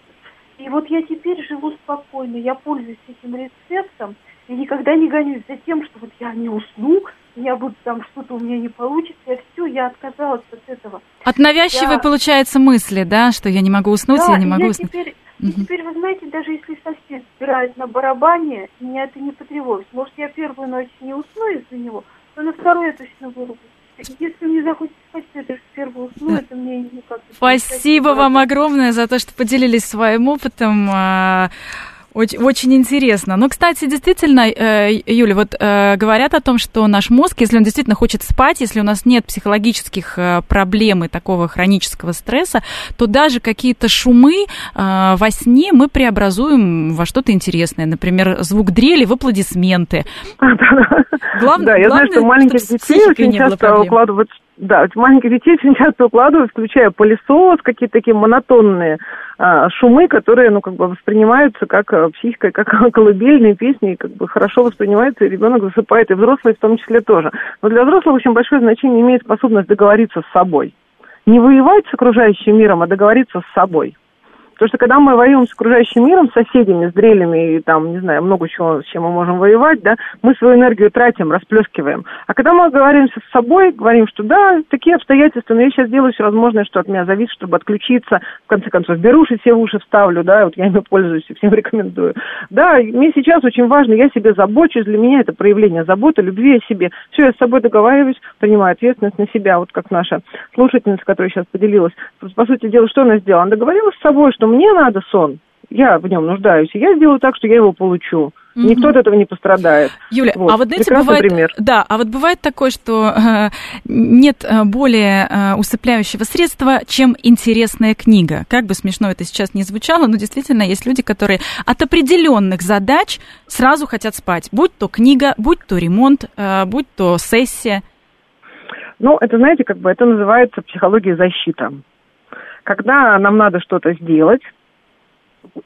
И вот я теперь живу спокойно, я пользуюсь этим рецептом, и никогда не гонюсь за тем, что вот я не усну, я буду там что-то у меня не получится, я все, я отказалась от этого. От навязчивой, я... получается, мысли, да, что я не могу уснуть, да, я не могу я уснуть. Теперь, угу. И теперь, вы знаете, даже если совсем играет на барабане, меня это не потревожит. Может, я первую ночь не усну из-за него, но на вторую я точно вырублюсь. Если мне захочется спать, то я первую усну, это мне никак не Спасибо вам огромное за то, что поделились своим опытом. Очень, очень интересно. Но, кстати, действительно, э, Юля, вот э, говорят о том, что наш мозг, если он действительно хочет спать, если у нас нет психологических э, проблем и такого хронического стресса, то даже какие-то шумы во сне мы преобразуем во что-то интересное. Например, звук дрели в аплодисменты. [laughs] Глав... Да, я знаю, что маленьких детей очень часто укладывают да, маленьких детей очень часто укладывают, включая пылесос, какие-то такие монотонные а, шумы, которые, ну, как бы воспринимаются как а, психикой, как [laughs] колыбельные песни, и как бы хорошо воспринимаются, и ребенок засыпает, и взрослые в том числе тоже. Но для взрослых очень большое значение имеет способность договориться с собой. Не воевать с окружающим миром, а договориться с собой. Потому что когда мы воюем с окружающим миром, с соседями, с дрелями и там, не знаю, много чего, с чем мы можем воевать, да, мы свою энергию тратим, расплескиваем. А когда мы говорим с собой, говорим, что да, такие обстоятельства, но я сейчас делаю все возможное, что от меня зависит, чтобы отключиться, в конце концов, беруши все в уши вставлю, да, вот я ими пользуюсь и всем [laughs] рекомендую. Да, мне сейчас очень важно, я себе забочусь, для меня это проявление заботы, любви о себе. Все, я с собой договариваюсь, принимаю ответственность на себя, вот как наша слушательница, которая сейчас поделилась. По сути дела, что она сделала? Она договорилась с собой, что мне надо сон, я в нем нуждаюсь, и я сделаю так, что я его получу. Угу. Никто от этого не пострадает. Юля, вот. а вот знаете, бывает, пример. да, а вот бывает такое, что э, нет э, более э, усыпляющего средства, чем интересная книга. Как бы смешно это сейчас не звучало, но действительно есть люди, которые от определенных задач сразу хотят спать. Будь то книга, будь то ремонт, э, будь то сессия. Ну, это, знаете, как бы это называется психология защита. Когда нам надо что-то сделать,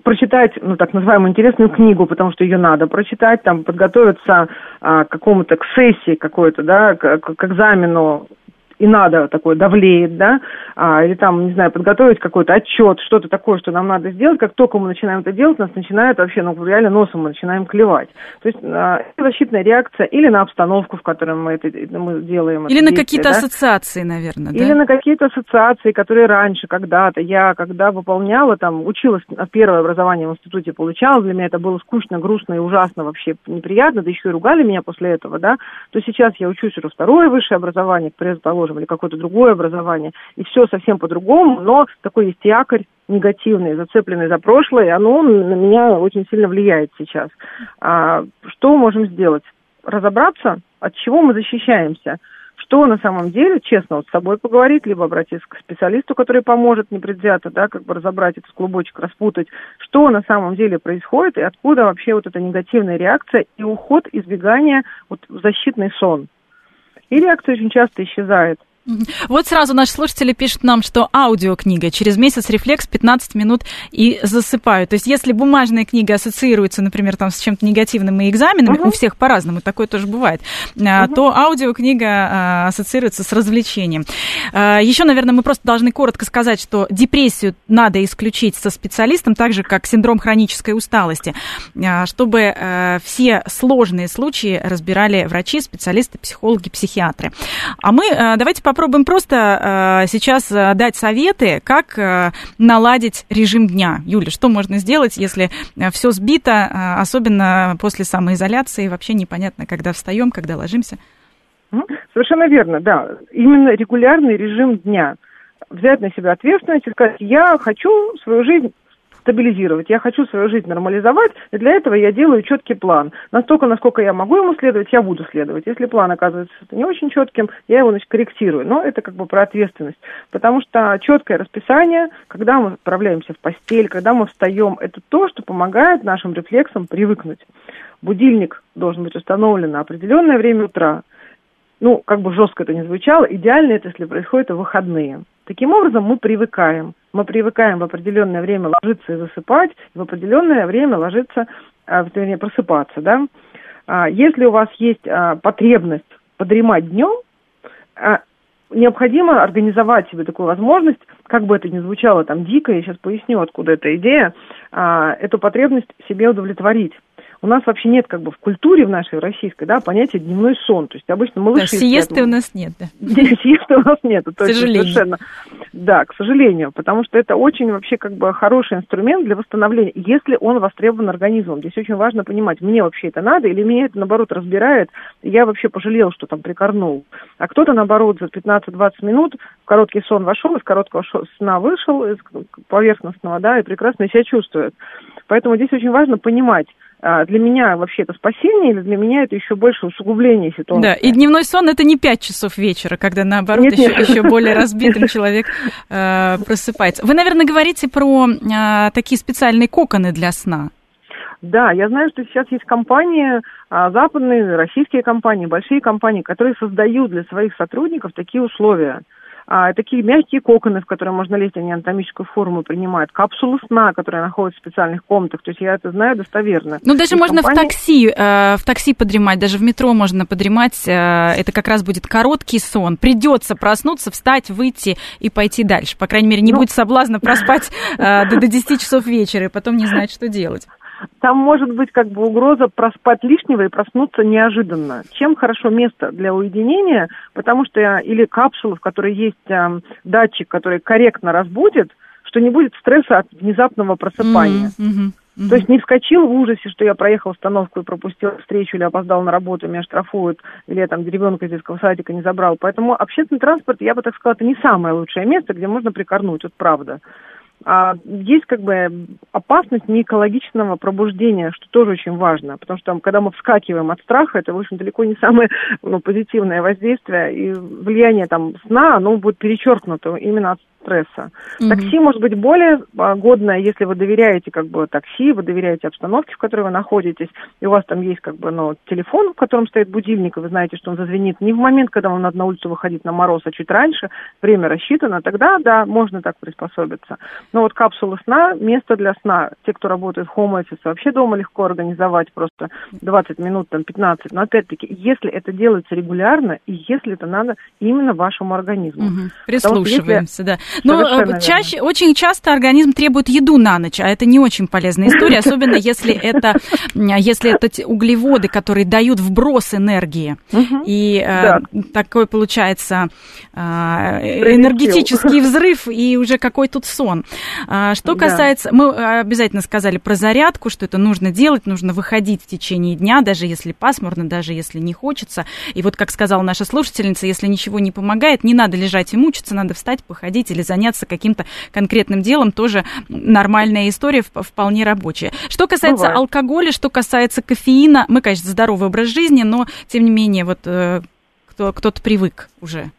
прочитать, ну, так называемую интересную книгу, потому что ее надо прочитать, там, подготовиться а, к какому-то, к сессии какой-то, да, к, к экзамену, и надо такое давлеет, да, а, или там, не знаю, подготовить какой-то отчет, что-то такое, что нам надо сделать, как только мы начинаем это делать, нас начинает вообще, ну, реально носом мы начинаем клевать. То есть а, это защитная реакция или на обстановку, в которой мы это мы делаем. Или это на какие-то да? ассоциации, наверное, Или да? на какие-то ассоциации, которые раньше, когда-то, я, когда выполняла, там, училась, первое образование в институте получала, для меня это было скучно, грустно и ужасно, вообще неприятно, да еще и ругали меня после этого, да, то сейчас я учусь уже второе высшее образование, к или какое-то другое образование, и все совсем по-другому, но такой есть якорь негативный, зацепленный за прошлое, оно на меня очень сильно влияет сейчас. А, что можем сделать? Разобраться, от чего мы защищаемся, что на самом деле, честно вот с собой поговорить, либо обратиться к специалисту, который поможет непредвзято, да, как бы разобрать этот клубочек, распутать, что на самом деле происходит и откуда вообще вот эта негативная реакция и уход, избегание вот защитный сон. И реакция очень часто исчезает. Вот сразу наши слушатели пишут нам, что аудиокнига через месяц рефлекс 15 минут и засыпают. То есть, если бумажная книга ассоциируется, например, там, с чем-то негативным и экзаменами, uh-huh. у всех по-разному, такое тоже бывает, uh-huh. то аудиокнига а, ассоциируется с развлечением. А, Еще, наверное, мы просто должны коротко сказать, что депрессию надо исключить со специалистом, так же, как синдром хронической усталости, чтобы все сложные случаи разбирали врачи, специалисты, психологи, психиатры. А мы давайте попробуем просто э, сейчас э, дать советы, как э, наладить режим дня. Юля, что можно сделать, если все сбито, особенно после самоизоляции, вообще непонятно, когда встаем, когда ложимся? Совершенно верно, да. Именно регулярный режим дня. Взять на себя ответственность и сказать, я хочу свою жизнь стабилизировать. Я хочу свою жизнь нормализовать, и для этого я делаю четкий план. Настолько, насколько я могу ему следовать, я буду следовать. Если план оказывается не очень четким, я его значит, корректирую. Но это как бы про ответственность. Потому что четкое расписание, когда мы отправляемся в постель, когда мы встаем, это то, что помогает нашим рефлексам привыкнуть. Будильник должен быть установлен на определенное время утра. Ну, как бы жестко это не звучало, идеально это, если происходит в выходные. Таким образом, мы привыкаем. Мы привыкаем в определенное время ложиться и засыпать, в определенное время ложиться, а, вернее, просыпаться, да. А, если у вас есть а, потребность подремать днем, необходимо организовать себе такую возможность, как бы это ни звучало там дико, я сейчас поясню, откуда эта идея, эту потребность себе удовлетворить у нас вообще нет как бы в культуре в нашей российской, да, понятия дневной сон. То есть обычно малыши... Да, сиесты у нас нет, да. [laughs] Сиесты у нас нет, сожалению. совершенно. Да, к сожалению, потому что это очень вообще как бы хороший инструмент для восстановления, если он востребован организмом. Здесь очень важно понимать, мне вообще это надо или меня это, наоборот, разбирает, я вообще пожалел, что там прикорнул. А кто-то, наоборот, за 15-20 минут в короткий сон вошел, из короткого сна вышел, из поверхностного, да, и прекрасно себя чувствует. Поэтому здесь очень важно понимать, для меня вообще это спасение, или для меня это еще больше усугубление ситуации. Да, и дневной сон это не 5 часов вечера, когда наоборот нет, еще, нет. еще более разбитым [laughs] человек э, просыпается. Вы, наверное, говорите про э, такие специальные коконы для сна. Да, я знаю, что сейчас есть компании, а, западные, российские компании, большие компании, которые создают для своих сотрудников такие условия. А, такие мягкие коконы, в которые можно лезть, они анатомическую форму принимают, капсулы сна, которые находятся в специальных комнатах, то есть я это знаю достоверно. Ну, даже можно компании... в такси, э, в такси подремать, даже в метро можно подремать, э, это как раз будет короткий сон, придется проснуться, встать, выйти и пойти дальше, по крайней мере, не ну... будет соблазна проспать э, до, до 10 часов вечера и потом не знать, что делать. Там может быть как бы угроза проспать лишнего и проснуться неожиданно. Чем хорошо место для уединения, потому что или капсула, в которой есть э, датчик, который корректно разбудит, что не будет стресса от внезапного просыпания. Mm-hmm. Mm-hmm. То есть не вскочил в ужасе, что я проехал остановку и пропустил встречу или опоздал на работу, меня штрафуют, или я там ребенка из детского садика не забрал. Поэтому общественный транспорт, я бы так сказала, это не самое лучшее место, где можно прикорнуть, вот правда есть как бы опасность неэкологичного пробуждения, что тоже очень важно, потому что там, когда мы вскакиваем от страха, это, в общем, далеко не самое ну, позитивное воздействие, и влияние там сна, оно будет перечеркнуто именно от стресса. Угу. Такси может быть более а, годное, если вы доверяете как бы такси, вы доверяете обстановке, в которой вы находитесь, и у вас там есть как бы ну, телефон, в котором стоит будильник, и вы знаете, что он зазвенит не в момент, когда вам надо на улицу выходить на мороз, а чуть раньше, время рассчитано, тогда, да, можно так приспособиться. Но вот капсулы сна, место для сна, те, кто работает в home office, вообще дома легко организовать просто 20 минут, там 15, но опять-таки, если это делается регулярно, и если это надо именно вашему организму. Угу. Прислушиваемся, если... да. Но э, чаще, очень часто организм требует еду на ночь, а это не очень полезная история, [laughs] особенно если это, если это углеводы, которые дают вброс энергии. И э, такой получается э, энергетический [laughs] взрыв и уже какой тут сон. А, что касается, мы обязательно сказали про зарядку, что это нужно делать, нужно выходить в течение дня, даже если пасмурно, даже если не хочется. И вот, как сказала наша слушательница, если ничего не помогает, не надо лежать и мучиться, надо встать, походить или заняться каким-то конкретным делом, тоже нормальная история, вполне рабочая. Что касается Бывает. алкоголя, что касается кофеина, мы, конечно, здоровый образ жизни, но, тем не менее, вот э, кто, кто-то привык уже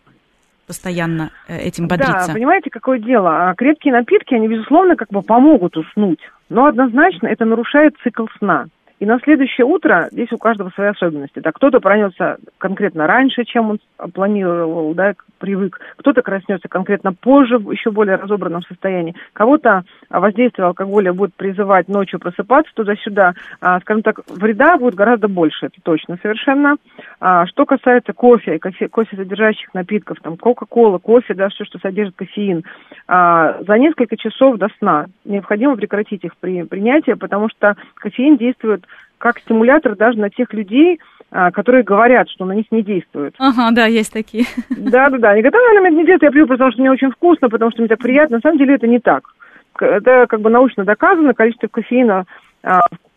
постоянно э, этим бодриться. Да, понимаете, какое дело? А крепкие напитки, они, безусловно, как бы помогут уснуть, но однозначно это нарушает цикл сна. И на следующее утро здесь у каждого свои особенности. Да, кто-то проснется конкретно раньше, чем он планировал, да, привык. Кто-то проснется конкретно позже, в еще более разобранном состоянии. Кого-то воздействие алкоголя будет призывать ночью просыпаться туда-сюда. А, скажем так, вреда будет гораздо больше, это точно совершенно. А, что касается кофе, кофе, кофе содержащих напитков, там, кока-кола, кофе, да, все, что содержит кофеин, а, за несколько часов до сна необходимо прекратить их при, принятие, потому что кофеин действует как стимулятор даже на тех людей, а, которые говорят, что на них не действует. Ага, да, есть такие. Да, да, да. Они говорят, а, на меня не действует, я пью, потому что мне очень вкусно, потому что мне так приятно. На самом деле это не так. Это как бы научно доказано, количество кофеина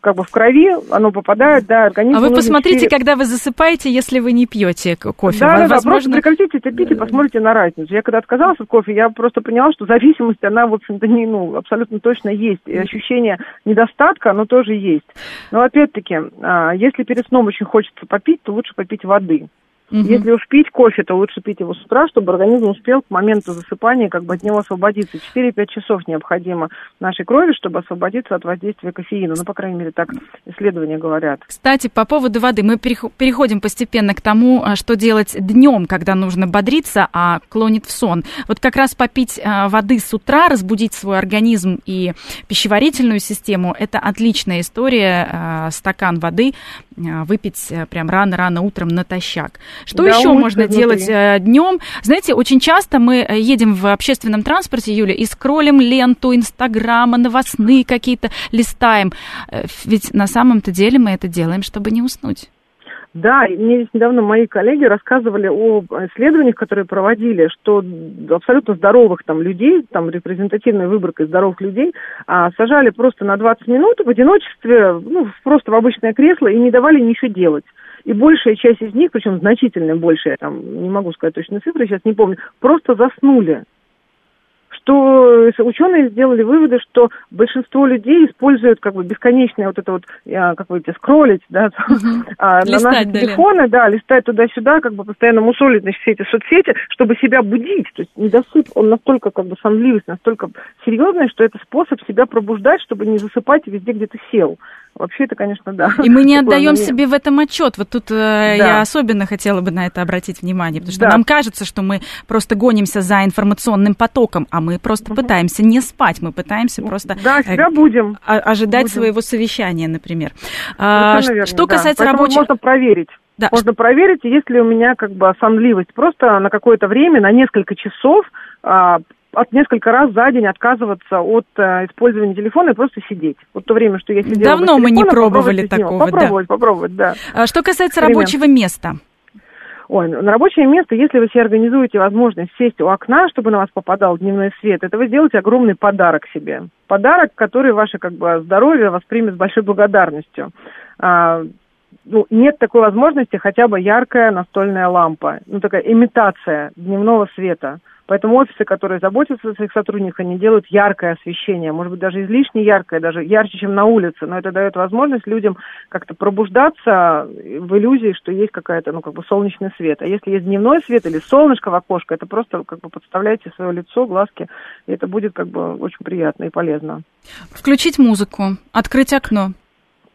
как бы в крови, оно попадает, да, организм. А вы посмотрите, 4... когда вы засыпаете, если вы не пьете кофе. Да, да, возможно... да, просто прекратите это пить и посмотрите на разницу. Я когда отказалась от кофе, я просто поняла, что зависимость, она, в общем-то, не, ну, абсолютно точно есть. И ощущение недостатка, оно тоже есть. Но опять-таки, а, если перед сном очень хочется попить, то лучше попить воды. Угу. Если уж пить кофе, то лучше пить его с утра, чтобы организм успел к моменту засыпания как бы от него освободиться. 4-5 часов необходимо нашей крови, чтобы освободиться от воздействия кофеина. Ну, по крайней мере, так исследования говорят. Кстати, по поводу воды. Мы переходим постепенно к тому, а, что делать днем, когда нужно бодриться, а клонит в сон. Вот как раз попить а, воды с утра, разбудить свой организм и пищеварительную систему, это отличная история. А, стакан воды выпить прям рано-рано утром натощак. Что да, еще можно внутри. делать э, днем? Знаете, очень часто мы э, едем в общественном транспорте, Юля, и скроллим ленту Инстаграма, новостные какие-то листаем. Э, ведь на самом-то деле мы это делаем, чтобы не уснуть. Да, мне здесь недавно мои коллеги рассказывали о исследованиях, которые проводили, что абсолютно здоровых там людей, там репрезентативная выборка здоровых людей, а, сажали просто на 20 минут в одиночестве, ну, просто в обычное кресло и не давали ничего делать и большая часть из них, причем значительная большая, там, не могу сказать точные цифры, сейчас не помню, просто заснули. Что ученые сделали выводы, что большинство людей используют как бы бесконечное вот это вот, как вы говорите, скроллить, да, угу. [laughs] на наши телефоны, да, листать туда-сюда, как бы постоянно мусолить, значит, все эти соцсети, чтобы себя будить. То есть недосып, он настолько как бы сонливость, настолько серьезный, что это способ себя пробуждать, чтобы не засыпать везде, где ты сел. Вообще это, конечно, да. И мы не отдаем себе в этом отчет. Вот тут э, да. я особенно хотела бы на это обратить внимание, потому что да. нам кажется, что мы просто гонимся за информационным потоком, а мы просто угу. пытаемся не спать, мы пытаемся просто да, себя будем. ожидать будем. своего совещания, например. А, что да. касается Поэтому рабочих... можно проверить. Да. Можно проверить, есть ли у меня как бы сонливость. Просто на какое-то время, на несколько часов а, от несколько раз за день отказываться от э, использования телефона и просто сидеть. Вот то время, что я сидела Давно мы не пробовали такого, попробовать, да. Попробовать, да. А что касается Пример. рабочего места? Ой, на рабочее место, если вы себе организуете возможность сесть у окна, чтобы на вас попадал дневной свет, это вы сделаете огромный подарок себе. Подарок, который ваше как бы здоровье воспримет с большой благодарностью. А, ну, нет такой возможности хотя бы яркая настольная лампа, ну такая имитация дневного света. Поэтому офисы, которые заботятся о своих сотрудниках, они делают яркое освещение, может быть, даже излишне яркое, даже ярче, чем на улице, но это дает возможность людям как-то пробуждаться в иллюзии, что есть какая-то, ну, как бы солнечный свет. А если есть дневной свет или солнышко в окошко, это просто как бы подставляете свое лицо, глазки, и это будет как бы очень приятно и полезно. Включить музыку, открыть окно.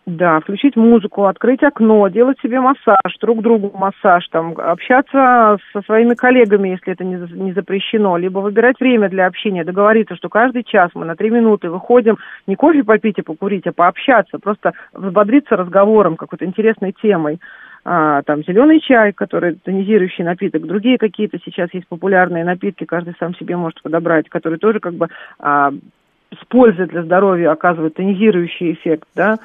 Да, включить музыку, открыть окно, делать себе массаж, друг другу массаж, там, общаться со своими коллегами, если это не, не запрещено, либо выбирать время для общения, договориться, что каждый час мы на три минуты выходим не кофе попить и покурить, а пообщаться, просто взбодриться разговором, какой-то интересной темой. А, там зеленый чай, который тонизирующий напиток, другие какие-то сейчас есть популярные напитки, каждый сам себе может подобрать, которые тоже как бы а, с пользой для здоровья оказывают тонизирующий эффект, да.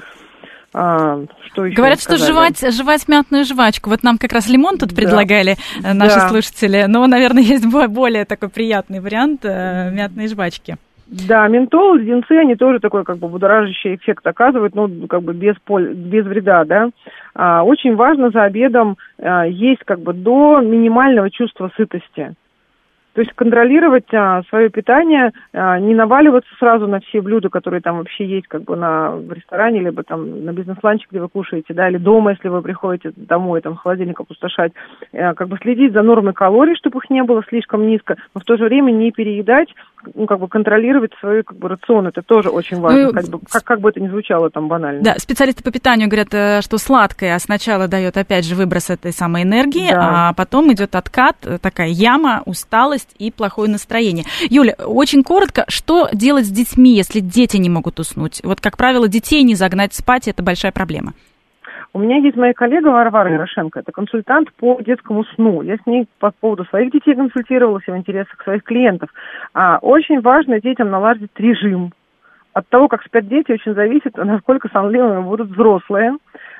А, что еще Говорят, что жевать, жевать мятную жвачку. Вот нам как раз лимон тут да. предлагали э, наши да. слушатели. Но, наверное, есть более такой приятный вариант э, мятной жвачки. Да, ментол, леденцы, они тоже такой как бы будоражащий эффект оказывают, ну, как бы без, поль... без вреда, да. А, очень важно за обедом а, есть как бы до минимального чувства сытости. То есть контролировать а, свое питание, а, не наваливаться сразу на все блюда, которые там вообще есть как бы на, в ресторане, либо там на бизнес-ланче, где вы кушаете, да, или дома, если вы приходите домой, там холодильник опустошать. А, как бы следить за нормой калорий, чтобы их не было слишком низко, но в то же время не переедать, ну, как бы контролировать свой как бы рацион, это тоже очень важно, ну, как, бы, как, как бы это ни звучало там банально. Да, специалисты по питанию говорят, э, что сладкое сначала дает опять же выброс этой самой энергии, да. а потом идет откат, э, такая яма, усталость, усталость и плохое настроение. Юля, очень коротко, что делать с детьми, если дети не могут уснуть? Вот, как правило, детей не загнать спать – это большая проблема. У меня есть моя коллега Варвара Ярошенко, это консультант по детскому сну. Я с ней по поводу своих детей консультировалась и в интересах своих клиентов. А, очень важно детям наладить режим. От того, как спят дети, очень зависит, насколько сонливыми будут взрослые.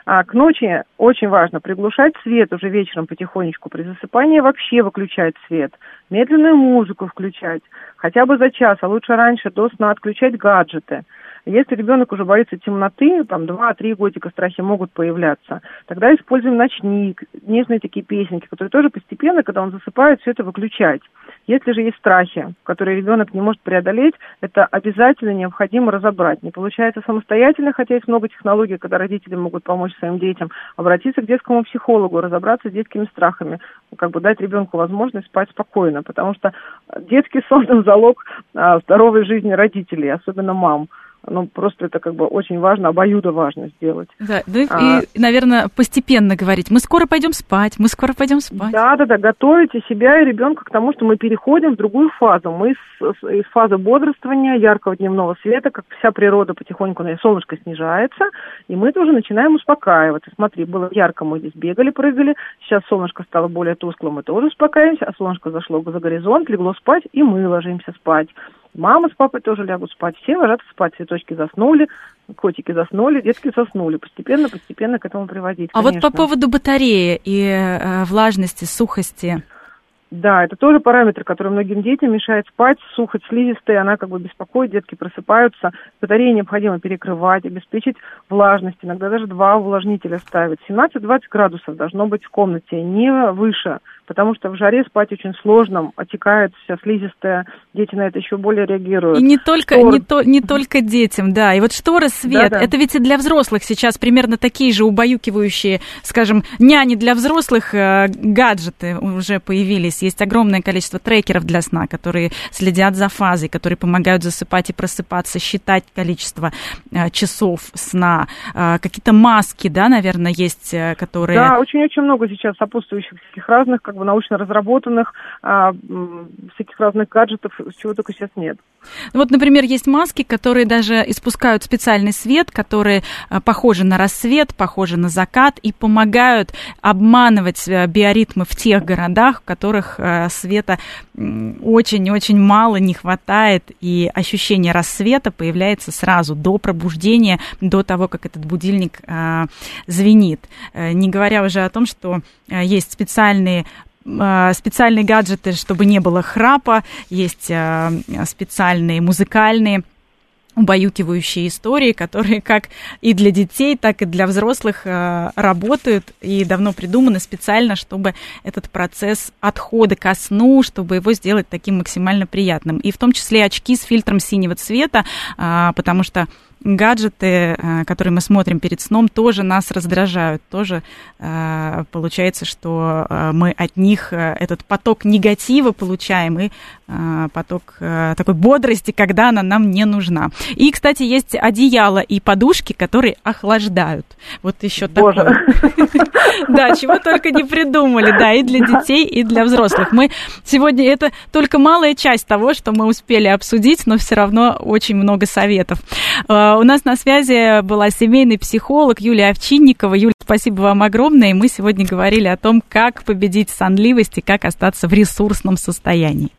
А к ночи очень важно приглушать свет уже вечером потихонечку. При засыпании вообще выключать свет. Медленную музыку включать. Хотя бы за час, а лучше раньше до сна отключать гаджеты. Если ребенок уже боится темноты, там 2-3 годика страхи могут появляться, тогда используем ночник, нежные такие песенки, которые тоже постепенно, когда он засыпает, все это выключать. Если же есть страхи, которые ребенок не может преодолеть, это обязательно необходимо разобрать. Не получается самостоятельно, хотя есть много технологий, когда родители могут помочь своим детям, обратиться к детскому психологу, разобраться с детскими страхами, как бы дать ребенку возможность спать спокойно, потому что детский [laughs] сон – залог а, здоровой жизни родителей, особенно мам ну, просто это как бы очень важно, обоюдо важно сделать. Да, да а, и, наверное, постепенно говорить, мы скоро пойдем спать, мы скоро пойдем спать. Да, да, да, готовите себя и ребенка к тому, что мы переходим в другую фазу. Мы из, из фазы бодрствования, яркого дневного света, как вся природа потихоньку, солнышко снижается, и мы тоже начинаем успокаиваться. Смотри, было ярко, мы здесь бегали, прыгали, сейчас солнышко стало более тусклым, мы тоже успокаиваемся, а солнышко зашло за горизонт, легло спать, и мы ложимся спать. Мама с папой тоже лягут спать. Все ложатся спать. Цветочки заснули, котики заснули, детки заснули. Постепенно, постепенно к этому приводить. А конечно. вот по поводу батареи и э, влажности, сухости. Да, это тоже параметр, который многим детям мешает спать. Сухость слизистая, она как бы беспокоит, детки просыпаются. Батареи необходимо перекрывать, обеспечить влажность. Иногда даже два увлажнителя ставить. 17-20 градусов должно быть в комнате, не выше. Потому что в жаре спать очень сложно, отекает вся слизистая, дети на это еще более реагируют. И не только, не, то, не только детям, да. И вот шторы, свет, да, да. это ведь и для взрослых сейчас примерно такие же убаюкивающие, скажем, няни для взрослых, э, гаджеты уже появились. Есть огромное количество трекеров для сна, которые следят за фазой, которые помогают засыпать и просыпаться, считать количество э, часов сна. Э, какие-то маски, да, наверное, есть, которые... Да, очень-очень много сейчас сопутствующих таких разных, как бы научно разработанных, э, всяких разных гаджетов, чего только сейчас нет. Вот, например, есть маски, которые даже испускают специальный свет, которые э, похожи на рассвет, похожи на закат и помогают обманывать э, биоритмы в тех городах, в которых э, света очень-очень мало не хватает, и ощущение рассвета появляется сразу до пробуждения, до того, как этот будильник звенит. Не говоря уже о том, что есть специальные Э, специальные гаджеты, чтобы не было храпа, есть э, специальные музыкальные убаюкивающие истории, которые как и для детей, так и для взрослых э, работают и давно придуманы специально, чтобы этот процесс отхода ко сну, чтобы его сделать таким максимально приятным. И в том числе очки с фильтром синего цвета, потому что гаджеты, э, которые мы смотрим перед сном, тоже нас раздражают. Тоже э, получается, что э, мы от них этот поток негатива получаем и поток такой бодрости, когда она нам не нужна. И, кстати, есть одеяло и подушки, которые охлаждают. Вот еще такое. [laughs] Да, чего только не придумали, да, и для детей, и для взрослых. Мы сегодня, это только малая часть того, что мы успели обсудить, но все равно очень много советов. У нас на связи была семейный психолог Юлия Овчинникова. Юля, спасибо вам огромное. И мы сегодня говорили о том, как победить сонливость и как остаться в ресурсном состоянии.